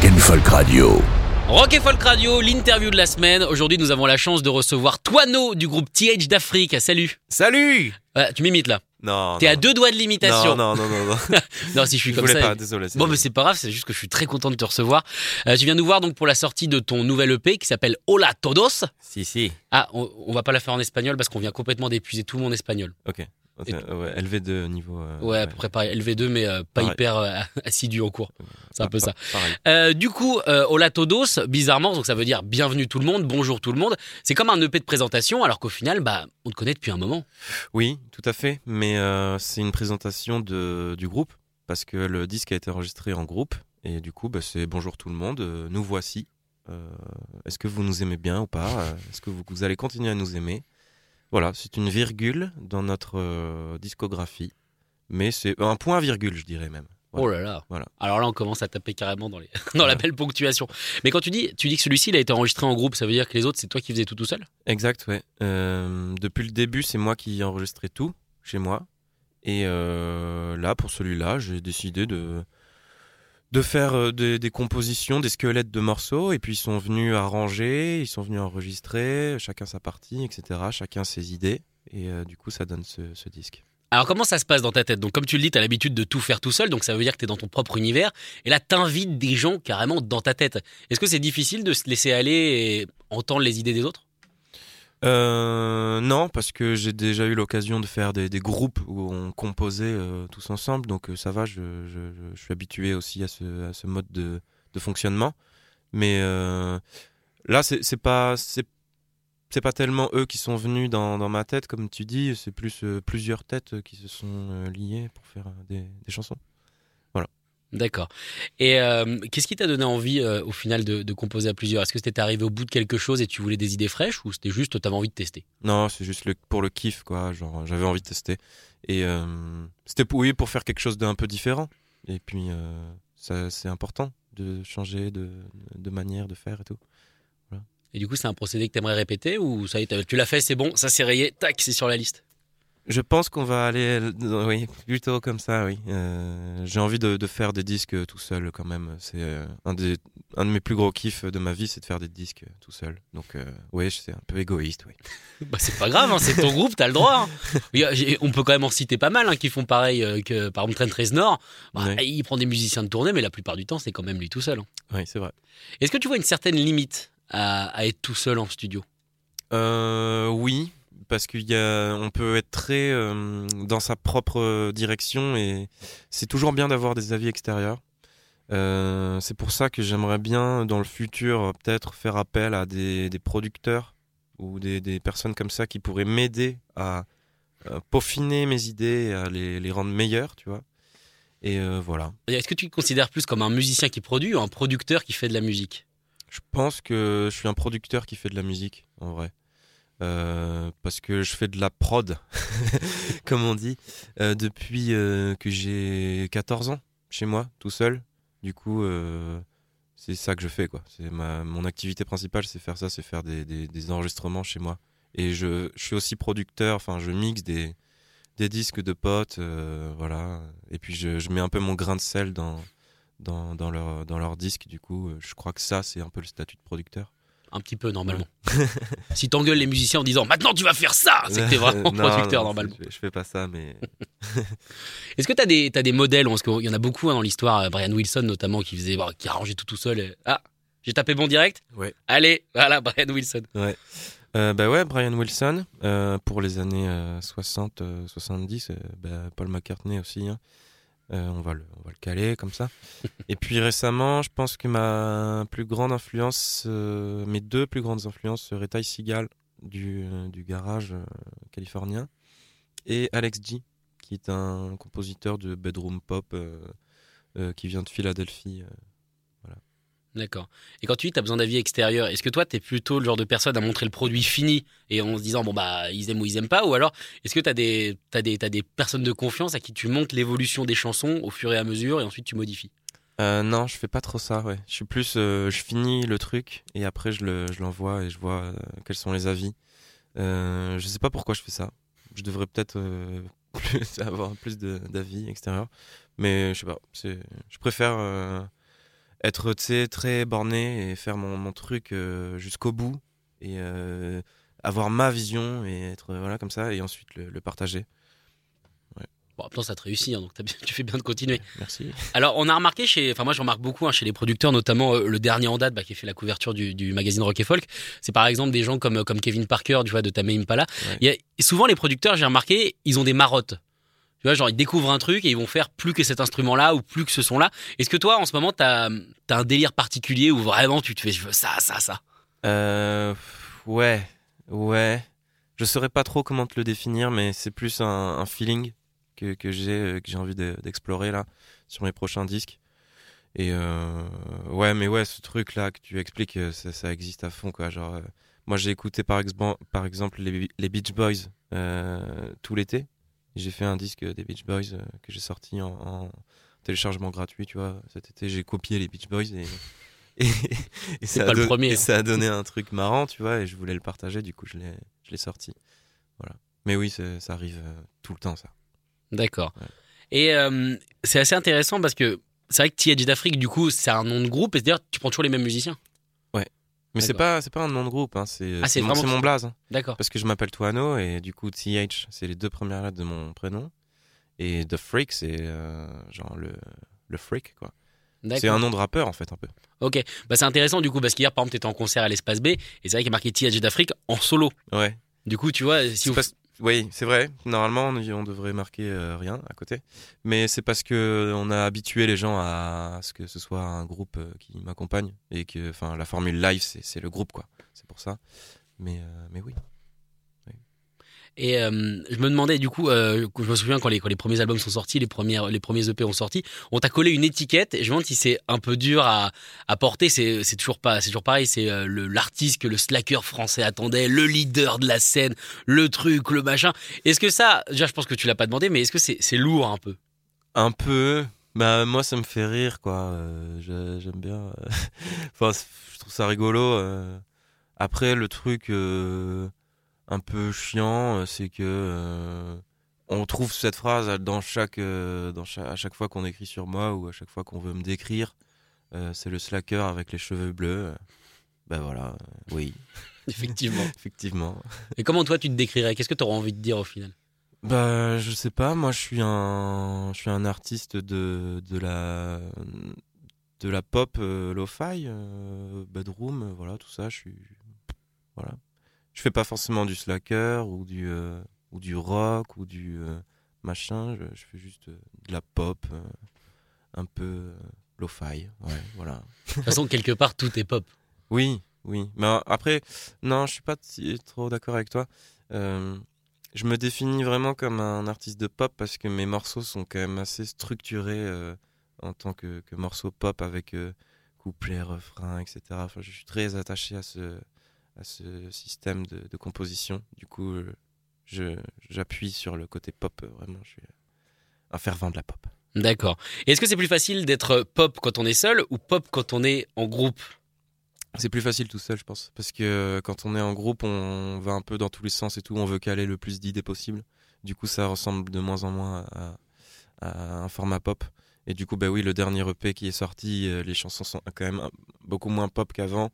Rock and Folk Radio. Rock et Folk Radio, l'interview de la semaine. Aujourd'hui, nous avons la chance de recevoir Toano du groupe TH d'Afrique. Salut. Salut Euh, tu m'imites là. Non. T'es à deux doigts de l'imitation. Non, non, non, non. non. Non, si je suis Je comme voulais ça. pas, désolé. Bon, vrai. mais c'est pas grave, c'est juste que je suis très content de te recevoir. Euh, tu viens nous voir donc pour la sortie de ton nouvel EP qui s'appelle Hola Todos. Si, si. Ah, on, on va pas la faire en espagnol parce qu'on vient complètement d'épuiser tout mon espagnol. Ok. Ok, Et- ouais, LV2 niveau. euh, Ouais, à peu près pareil. LV2, mais euh, pas Pareil. hyper euh, assidu en cours. C'est un peu ça. Euh, du coup, Hola Todos, bizarrement, donc ça veut dire bienvenue tout le monde, bonjour tout le monde. C'est comme un EP de présentation, alors qu'au final, bah, on te connaît depuis un moment. Oui, tout à fait. Mais c'est une présentation de, du groupe parce que le disque a été enregistré en groupe et du coup, bah, c'est bonjour tout le monde. nous voici. Est-ce que vous nous aimez bien ou pas? Est-ce que vous, vous allez continuer à nous aimer? Voilà, c'est une virgule dans notre euh, discographie, mais c'est un point virgule, je dirais même. Voilà. Oh là là. Voilà. Alors là, on commence à taper carrément dans, les... dans la belle ponctuation. Mais quand tu dis, tu dis que celui-ci, il a été enregistré en groupe, ça veut dire que les autres, c'est toi qui faisais tout tout seul? Exact, ouais. Euh, depuis le début, c'est moi qui ai enregistré tout chez moi. Et euh, là, pour celui-là, j'ai décidé de, de faire euh, des, compositions, des squelettes de morceaux. Et puis, ils sont venus arranger, ils sont venus enregistrer, chacun sa partie, etc. Chacun ses idées. Et euh, du coup, ça donne ce, ce disque. Alors comment ça se passe dans ta tête? Donc comme tu le dis, tu as l'habitude de tout faire tout seul, donc ça veut dire que tu es dans ton propre univers. Et là, t'invites des gens carrément dans ta tête. Est-ce que c'est difficile de se laisser aller et entendre les idées des autres? Euh, non, parce que j'ai déjà eu l'occasion de faire des, groupes où on composait euh, tous ensemble, donc euh, ça va, je, suis habitué aussi à ce, mode de, fonctionnement. Mais là, c'est pas, pas tellement eux qui sont venus dans, ma tête, comme tu dis, c'est plus plusieurs têtes qui se sont liées pour faire des chansons. D'accord. Et euh, qu'est-ce qui t'a donné envie euh, au final de, de composer à plusieurs? Est-ce que c'était arrivé au bout de quelque chose et tu voulais des idées fraîches ou c'était juste t'avais envie de tester? Non, c'est juste le, pour le kiff, quoi. Genre, j'avais envie de tester. Et euh, c'était pour, oui, pour faire quelque chose d'un peu différent. Et puis, ça, c'est important de changer de, de manière de faire et tout. Et du coup, c'est un procédé que t'aimerais répéter ou ça y est, tu l'as fait, c'est bon, ça s'est rayé, tac, c'est sur la liste? Je pense qu'on va aller, oui, plutôt comme ça, oui. Euh, j'ai envie de, de faire des disques tout seul, quand même. C'est euh, un, des, un de mes plus gros kiffs de ma vie, c'est de faire des disques tout seul. Donc, euh, oui, c'est un peu égoïste, oui. Bah, c'est pas grave, hein, c'est ton groupe, t'as le droit. hein. On peut quand même en citer pas mal hein, qui font pareil euh, que par exemple Trent Reznor. Bah, Ouais. Il prend des musiciens de tournée, mais la plupart du temps, c'est quand même lui tout seul. Oui, c'est vrai. Est-ce que tu vois une certaine limite à, à être tout seul en studio? Euh, oui, parce qu'il y a, on peut être très euh, dans sa propre direction et c'est toujours bien d'avoir des avis extérieurs. Euh, c'est pour ça que j'aimerais bien dans le futur peut-être faire appel à des, des producteurs ou des, des personnes comme ça qui pourraient m'aider à, euh, peaufiner mes idées et à les, les rendre meilleures, tu vois. Et euh, voilà. Est-ce que tu te considères plus comme un musicien qui produit ou un producteur qui fait de la musique? Je pense que je suis un producteur qui fait de la musique, en vrai. Euh, parce que je fais de la prod, comme on dit, euh, depuis euh, que j'ai 14 ans, chez moi, tout seul. Du coup, c'est ça que je fais, quoi. Ma, mon activité principale, c'est faire ça, c'est faire des, des- enregistrements chez moi. Et je, suis aussi producteur, enfin, je mixe des, des disques de potes, voilà. Et puis, je, je mets un peu mon grain de sel dans, dans, dans leur, dans leur disque, du coup. Je crois que ça, c'est un peu le statut de producteur. Un petit peu, normalement. si t'engueules les musiciens en disant maintenant tu vas faire ça, c'est que t'es vraiment Non, producteur, non, normalement. Je, je fais pas ça, mais Est-ce que t'as des, t'as des modèles Parce qu'il y en a beaucoup hein, dans l'histoire. euh, Brian Wilson, notamment, qui faisait, bon, qui arrangeait tout tout seul. et- Ah, j'ai tapé bon direct Ouais. Allez, voilà, Brian Wilson. Euh, bah ouais, Brian Wilson, euh, pour les années euh, 60, euh, 70, euh, bah, Paul McCartney aussi, hein. Euh, on, va le, on va le caler comme ça. Et puis récemment, je pense que ma plus grande influence, euh, mes deux plus grandes influences seraient Ty Seagal du, euh, du garage californien et Alex G, qui est un compositeur de bedroom pop qui vient de Philadelphie. D'accord. Et quand tu dis tu as besoin d'avis extérieur, est-ce que toi, tu es plutôt le genre de personne à montrer le produit fini et en se disant, bon, bah, ils aiment ou ils aiment pas Ou alors, est-ce que tu as des, des, t'as des personnes de confiance à qui tu montres l'évolution des chansons au fur et à mesure et ensuite tu modifies? Euh, non, je fais pas trop ça, ouais. Je suis plus, euh, je finis le truc et après je le, je l'envoie et je vois euh, quels sont les avis. Euh, je sais pas pourquoi je fais ça. Je devrais peut-être avoir plus d'avis extérieurs, mais je sais pas. Je préfère être, très borné et faire mon, mon truc euh, jusqu'au bout et euh, avoir ma vision et être voilà comme ça et ensuite le, le partager. Bon, maintenant, ça te réussit, hein, donc bien- tu fais bien de continuer. Merci. Alors, on a remarqué chez, enfin moi je remarque beaucoup hein, chez les producteurs, notamment euh, le dernier en date bah, qui a fait la couverture du, du magazine Rock et Folk. C'est par exemple des gens comme comme Kevin Parker, tu vois, de Tame Impala. Ouais. Il y a, souvent les producteurs, j'ai remarqué, ils ont des marottes. Tu vois, genre ils découvrent un truc et ils vont faire plus que cet instrument-là ou plus que ce son-là. Est-ce que toi, en ce moment, t'as as un délire particulier où vraiment tu te fais, je veux ça, ça, ça? Euh, ouais, ouais. Je saurais pas trop comment te le définir, mais c'est plus un, feeling que, que j'ai euh, que j'ai envie de- d'explorer là sur mes prochains disques. Et euh, ouais, mais ouais, ce truc là que tu expliques, euh, ça, existe à fond quoi. Genre, euh, moi j'ai écouté par, exemple les, Beach Boys tout l'été. J'ai fait un disque des Beach Boys euh, que j'ai sorti en, en téléchargement gratuit, tu vois. Cet été, j'ai copié les Beach Boys et et, et ça a le premier, et hein. ça a donné un truc marrant, tu vois, et je voulais le partager, du coup je l'ai sorti. Voilà. Mais oui, ça arrive euh, tout le temps ça. D'accord. Ouais. Et euh, c'est assez intéressant parce que c'est vrai que TH d'Afrique, du coup, c'est un nom de groupe et c'est-à-dire tu prends toujours les mêmes musiciens. Mais c'est pas c'est pas un nom de groupe, hein, c'est Ah, c'est mon, mon blaze. hein. D'accord. Parce que je m'appelle Tuano et du coup TH c'est les deux premières lettres de mon prénom et The Freak c'est euh, genre le le freak quoi. C'est un nom de rappeur en fait un peu. Ok. Bah, c'est intéressant du coup parce qu'hier, par exemple, t'étais en concert à l'espace B et c'est vrai qu'il y a marqué TH d'Afrique en solo. Ouais. Du coup, tu vois, si vous... parce- Oui, c'est vrai. Normalement, on, devrait marquer euh, rien à côté. Mais c'est parce que on a habitué les gens à ce que ce soit un groupe euh, qui m'accompagne et que, enfin, la formule live, c'est c'est le groupe, quoi. C'est pour ça. Mais, euh, mais oui. Et euh, je me demandais du coup, euh, je me souviens quand les, quand les premiers albums sont sortis, les, premières, les premiers EP ont sorti, on t'a collé une étiquette. Et je me demande si c'est un peu dur à, à porter. C'est c'est toujours pas, c'est toujours pareil. C'est euh, l'artiste que le slacker français attendait, le leader de la scène, le truc, le machin. Est-ce que ça, déjà, je pense que tu l'as pas demandé, mais est-ce que c'est c'est lourd un peu? Un peu. Bah, moi, ça me fait rire, quoi. J'aime bien. enfin, je trouve ça rigolo. Après, le truc un peu chiant, euh, c'est que euh, on trouve cette phrase dans chaque, euh, dans chaque, à chaque fois qu'on écrit sur moi ou à chaque fois qu'on veut me décrire. Euh, c'est le slacker avec les cheveux bleus. Ben voilà, euh, oui, Effectivement. effectivement. Et comment toi tu te décrirais? Qu'est-ce que tu auras envie de dire au final? Bah, je sais pas. Moi, je suis un, je suis un artiste de, de la, de la pop euh, lo-fi, bedroom, voilà, tout ça. Je suis, voilà. Je fais pas forcément du slacker ou du, euh, ou du rock ou du euh, machin. Je, je fais juste euh, de la pop, un peu lo-fi. Ouais, voilà. De toute façon, quelque part, tout est pop. Oui, oui. Mais après, non, je suis pas trop d'accord avec toi. Je me définis vraiment comme un artiste de pop parce que mes morceaux sont quand même assez structurés en tant que, que morceaux pop avec couplet, refrain, etc. Enfin, je suis très attaché à ce, à ce système de, de composition. Du coup, euh, je, j'appuie sur le côté pop. euh, Vraiment, je suis un fervent de la pop. D'accord. Est-ce que c'est plus facile d'être pop quand on est seul ou pop quand on est en groupe? C'est plus facile tout seul, je pense. Parce que euh, quand on est en groupe, on va un peu dans tous les sens et tout. On veut caler le plus d'idées possible. Du coup, ça ressemble de moins en moins à, à un format pop. Et du coup, bah oui, le dernier EP qui est sorti, euh, les chansons sont quand même beaucoup moins pop qu'avant.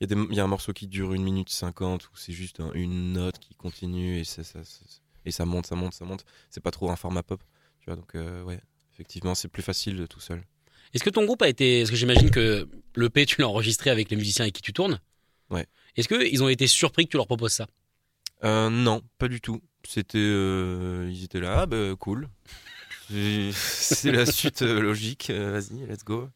Il y, a y un morceau qui dure une minute cinquante où c'est juste un- une note qui continue et ça, ça, ça- et ça monte, ça monte, ça monte. C'est pas trop un format pop. Tu vois, donc euh, ouais, effectivement, c'est plus facile tout seul. Est-ce que ton groupe a été. Parce que j'imagine que le P, tu l'as enregistré avec les musiciens avec qui tu tournes. Ouais. Est-ce qu'ils ont été surpris que tu leur proposes ça? Euh, non, pas du tout. C'était, euh, ils étaient là, ah, bah, cool. C'est la suite euh, logique. Vas-y, let's go.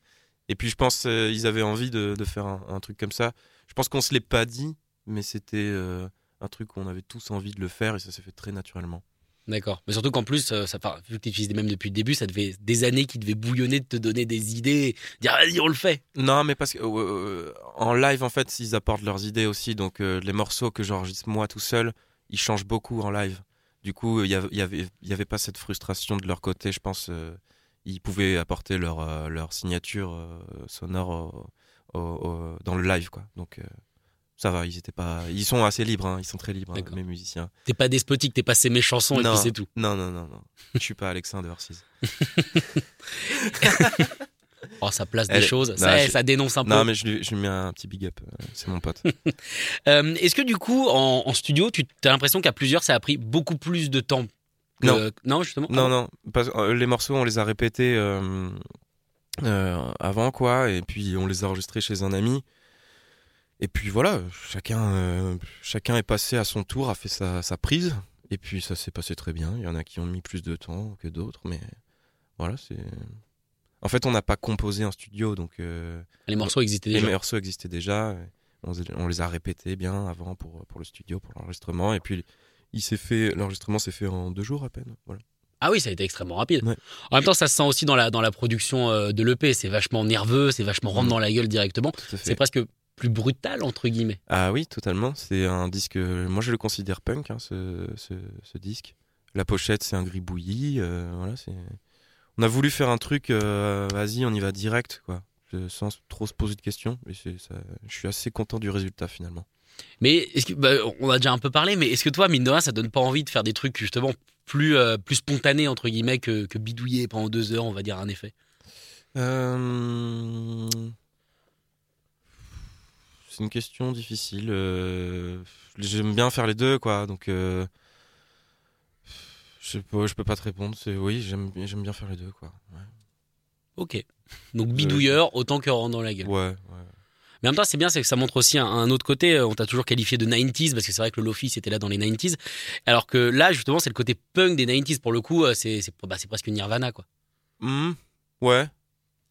Et puis je pense euh, ils avaient envie de, de faire un, un truc comme ça. Je pense qu'on se l'est pas dit, mais c'était euh, un truc qu'on avait tous envie de le faire et ça s'est fait très naturellement. D'accord. Mais surtout qu'en plus, euh, ça, vu que tu utilises les mêmes depuis le début, ça devait des années qui devaient bouillonner de te donner des idées, dire vas-y, on le fait. Non, mais parce que euh, en live, en fait, ils apportent leurs idées aussi. Donc, euh, les morceaux que j'enregistre moi tout seul, ils changent beaucoup en live. Du coup, il y avait, y avait, il y avait pas cette frustration de leur côté. Je pense, euh, ils pouvaient apporter leur euh, leur signature euh, sonore au- au- au- dans le live, quoi. Donc, euh, ça va. Ils étaient pas, ils sont assez libres. hein, ils sont très libres, hein, mes musiciens. T'es pas despotique, t'es pas ces mes chansons et Non. puis c'est tout. Non, non, non, non. Je suis pas Alexander Six. Oh, ça place des choses, Non, ça, je- ça dénonce un peu. Non, mais je lui, je lui mets un petit big up. euh, C'est mon pote. Euh, Est-ce que du coup, en, en studio, tu as l'impression qu'à plusieurs, ça a pris beaucoup plus de temps que- Non. Non, justement. Non, non, parce, euh, les morceaux, on les a répétés euh, avant, quoi, et puis on les a enregistrés chez un ami. Et puis voilà, chacun, euh, chacun est passé à son tour, a fait sa, sa prise, et puis ça s'est passé très bien. Il y en a qui ont mis plus de temps que d'autres, mais voilà, c'est. En fait, on n'a pas composé en studio, donc euh, Les morceaux existaient les déjà. morceaux existaient déjà. on les a répétés bien avant pour, pour le studio, pour l'enregistrement, et puis il s'est fait, l'enregistrement s'est fait en deux jours à peine. Voilà. Ah oui, ça a été extrêmement rapide. Ouais. En même temps, ça se sent aussi dans la, dans la production euh, de l'EP. C'est vachement nerveux, c'est vachement rentre Mhm. dans la gueule directement. C'est presque plus brutal, entre guillemets. Ah oui, totalement. C'est un disque. Moi, je le considère punk, hein, ce, ce, ce disque. La pochette, c'est un gris bouilli. euh, voilà. On a voulu faire un truc. euh, Vas-y, on y va direct, quoi. Sans trop se poser de questions. Et c'est ça. Je suis assez content du résultat finalement. Mais est-ce que, bah, on a déjà un peu parlé, mais est-ce que toi, mine de rien, ça donne pas envie de faire des trucs justement plus, euh, plus spontanés, entre guillemets, que, que bidouiller pendant deux heures, on va dire, un effet? Euh, C'est une question difficile. euh, J'aime bien faire les deux, quoi. Donc. Je peux, je peux pas te répondre. C'est oui, j'aime j'aime bien faire les deux, quoi. Ouais. Ok. Donc bidouilleur autant que rentre dans la gueule. Ouais, ouais. Mais en même temps, c'est bien, c'est que ça montre aussi un, un autre côté. Euh, On t'a toujours qualifié de 90s, parce que c'est vrai que le Lofi, c'était là dans les 90s. Alors que là, justement, c'est le côté punk des 90s. Pour le coup, euh, c'est bah, c'est presque une Nirvana, quoi. Hmm, ouais.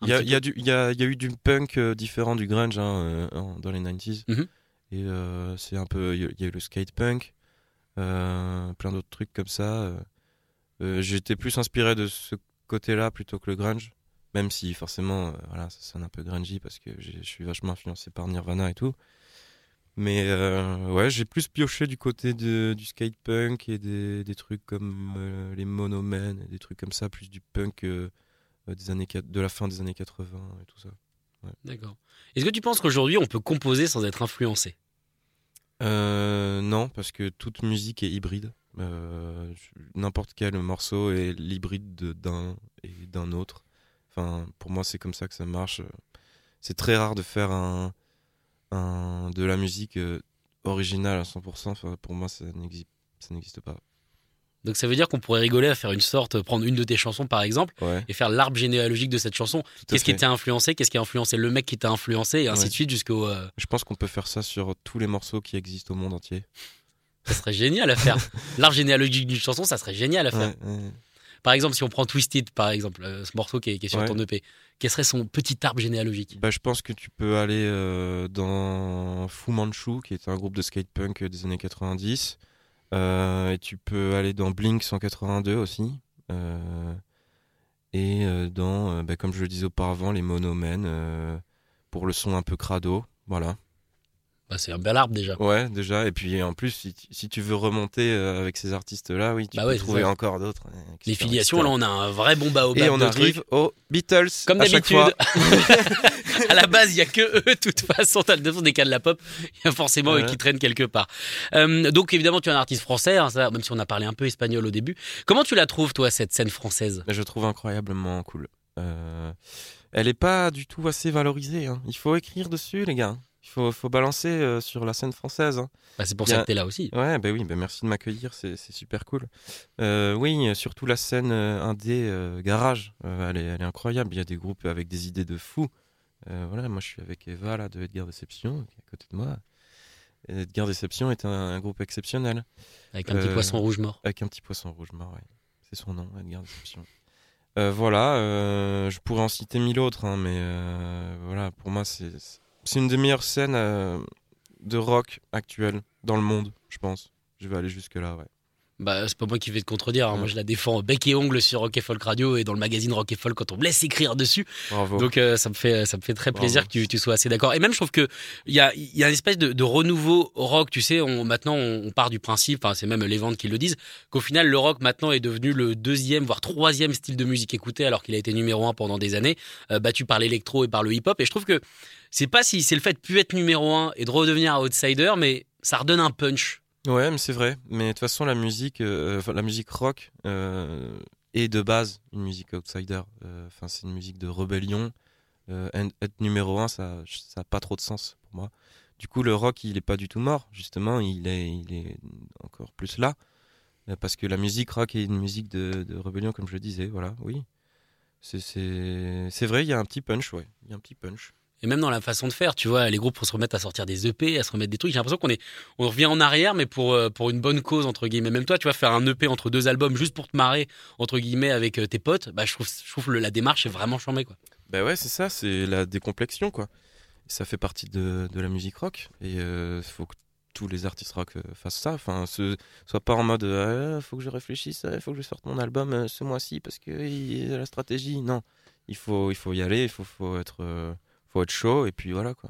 Il y a, y, y, eu du punk euh, différent du grunge hein, dans les 90s. Mhm. Et euh, c'est un peu. Il y a- eu le skate punk, euh, plein d'autres trucs comme ça. Euh, J'étais plus inspiré de ce côté-là plutôt que le grunge. Même si forcément, euh, voilà, ça sonne un peu grungy parce que je suis vachement influencé par Nirvana et tout. Mais euh, ouais, j'ai plus pioché du côté de, du skate punk et des, des trucs comme euh, les Monomen des trucs comme ça, plus du punk des années, de la fin des années 80 et tout ça. D'accord. Est-ce que tu penses qu'aujourd'hui, on peut composer sans être influencé? Non, parce que toute musique est hybride. Euh, N'importe quel morceau est l'hybride de- d'un et d'un autre. Enfin, pour moi, c'est comme ça que ça marche. C'est très rare de faire un, un- de la musique euh, originale à 100%. Enfin, pour moi, ça n'existe pas. Donc ça veut dire qu'on pourrait rigoler à faire une sorte, prendre une de tes chansons par exemple, Ouais, et faire l'arbre généalogique de cette chanson. Qu'est-ce qui t'a influencé? Qu'est-ce qui a influencé le mec qui t'a influencé? Et ainsi Ouais. de suite jusqu'au. euh, Je pense qu'on peut faire ça sur tous les morceaux qui existent au monde entier. Ça serait génial à faire. L'arbre généalogique d'une chanson, ça serait génial à faire. Ouais. Par exemple, si on prend Twisted, par exemple, euh, ce morceau qui est, qui est sur Ouais. ton EP, quel serait son petit arbre généalogique Bah, je pense que tu peux aller euh, dans Fu Manchu, qui est un groupe de skate punk euh, des années 90. Euh, et tu peux aller dans Blink 182 aussi. Et dans, bah, comme je le disais auparavant, les Monomen, euh, pour le son un peu crado. Voilà. Bah, C'est un bel arbre déjà. Ouais, déjà. Et puis en plus, si, tu- si tu veux remonter euh, avec ces artistes-là, oui, tu Bah peux ouais, trouver encore d'autres. euh, Les filiations, là, on a un vrai bon baobab Et on de arrive trucs. aux Beatles. Comme d'habitude. à la base, il y a que eux, de toute façon. T'as le défaut des cas de la pop. Il y a forcément eux qui traînent quelque part. Euh, donc, évidemment, tu es un artiste français, hein, ça, même si on a parlé un peu espagnol au début. Comment tu la trouves, toi, cette scène française? Je trouve incroyablement cool. Euh, elle est pas du tout assez valorisée. hein. Il faut écrire dessus, les gars. Il faut, faut balancer euh, sur la scène française. hein. bah, C'est pour ça a- que t'es là aussi. Ouais, bah oui, bah merci de m'accueillir, c'est c'est super cool. Euh, oui, euh, surtout la scène euh, indé euh, garage, euh, elle, est, elle est incroyable. Il y a des groupes avec des idées de. Euh, voilà, moi je suis avec Eva là, de Edgar Deception, qui est à côté de moi. Et Edgar Deception est un, un groupe exceptionnel, Avec un petit Euh, poisson rouge mort. avec un petit poisson rouge mort, ouais. c'est son nom, Edgar Deception. Euh, voilà, euh, je pourrais en citer mille autres, hein, mais euh, voilà, pour moi c'est c'est une des meilleures scènes euh, de rock actuelles dans le monde, je pense. Je vais aller jusque là, ouais. Bah, c'est pas moi qui vais te contredire. hein. Moi, je la défends bec et ongle sur Rock et Folk Radio et dans le magazine Rock et Folk quand on me laisse écrire dessus. Bravo. Donc, euh, ça me fait, ça me fait très Bravo. plaisir que tu, tu sois assez d'accord. Et même, je trouve que il y a, y a une espèce de, de renouveau au rock. Tu sais, on, maintenant, on, part du principe, c'est même les ventes qui le disent, qu'au final, le rock maintenant est devenu le deuxième, voire troisième style de musique écouté, alors qu'il a été numéro un pendant des années, euh, battu par l'électro et par le hip-hop. Et je trouve que c'est pas si c'est le fait de plus être numéro un et de redevenir un outsider, mais ça redonne un punch. Ouais, mais c'est vrai. Mais de toute façon, la musique, euh, enfin, la musique rock euh, est de base une musique outsider. Euh, Enfin, c'est une musique de rébellion. Euh, être numéro un, ça, ça a pas trop de sens pour moi. Du coup, le rock, il est pas du tout mort. Justement, il est, il est encore plus là. Euh, Parce que la musique rock est une musique de, de rébellion, comme je le disais. Voilà, oui. C'est vrai, il y a un petit punch, ouais. Il y a un petit punch. Et même dans la façon de faire, tu vois, les groupes pour se remettre à sortir des EP, à se remettre des trucs. J'ai l'impression qu'on est, on revient en arrière, mais pour euh, pour une bonne cause entre guillemets. Même toi, tu vas faire un EP entre deux albums juste pour te marrer entre guillemets avec euh, tes potes. Bah, je trouve, je trouve la démarche est vraiment charmée quoi. Ben ouais, c'est ça, c'est la décomplexion, quoi. Ça fait partie de, de la musique rock. Et il faut que tous les artistes rock euh, fassent ça. Enfin, ce, soit pas en mode euh, faut que je réfléchisse, il faut que je sorte mon album euh, ce mois-ci parce que il y a la stratégie. Non, il faut, il faut y aller, il faut, faut, être, euh, faut être chaud, et puis voilà, quoi.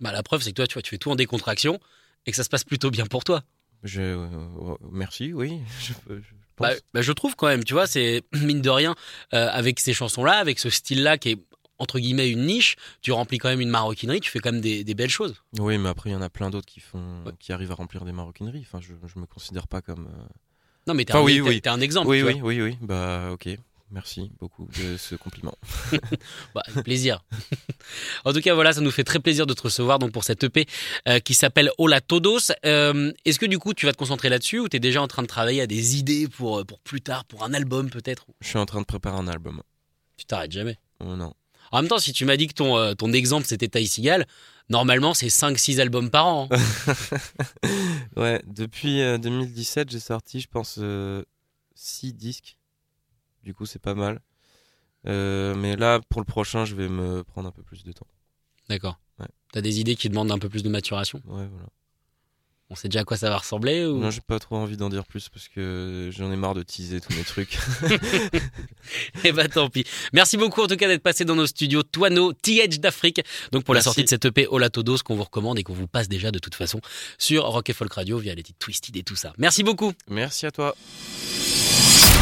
Bah, la preuve, c'est que toi, tu vois, tu fais tout en décontraction et que ça se passe plutôt bien pour toi. Je, euh, euh, merci, oui. Je. Bah, bah, je trouve quand même, tu vois, c'est mine de rien, euh, avec ces chansons-là, avec ce style-là qui est entre guillemets une niche, tu remplis quand même une maroquinerie, tu fais quand même des, des belles choses. Oui, mais après, il y en a plein d'autres qui, font, Ouais. qui arrivent à remplir des maroquineries. Enfin, je, je me considère pas comme. euh, Non, mais t'es Enfin, un, oui, t'es- oui. t'es un exemple. Oui, oui, oui. Bah, ok. Merci beaucoup de ce compliment. Bah, plaisir. en tout cas, voilà, ça nous fait très plaisir de te recevoir donc pour cette EP euh, qui s'appelle Hola Todos. Euh, Est-ce que du coup, tu vas te concentrer là-dessus ou tu es déjà en train de travailler à des idées pour, euh, pour plus tard, pour un album peut-être Je suis en train de préparer un album. Tu t'arrêtes jamais? Oh non. En même temps, si tu m'as dit que ton, euh, ton exemple c'était Ty Seagal, normalement c'est 5-6 albums par an. hein. Ouais, depuis euh, 2017, j'ai sorti, je pense, 6 disques. Du coup, c'est pas mal. Euh, mais là, pour le prochain, je vais me prendre un peu plus de temps. D'accord. Ouais. T'as des idées qui demandent un peu plus de maturation Ouais, voilà. On sait déjà à quoi ça va ressembler ou... Non, j'ai pas trop envie d'en dire plus parce que j'en ai marre de teaser tous mes trucs. Eh bah tant pis. Merci beaucoup en tout cas d'être passé dans nos studios Toano, TH d'Afrique. Donc pour la sortie de cette EP Hola Todos qu'on vous recommande et qu'on vous passe déjà de toute façon sur Rock et Folk Radio via les titres Twisted et tout ça. Merci beaucoup. Merci à toi.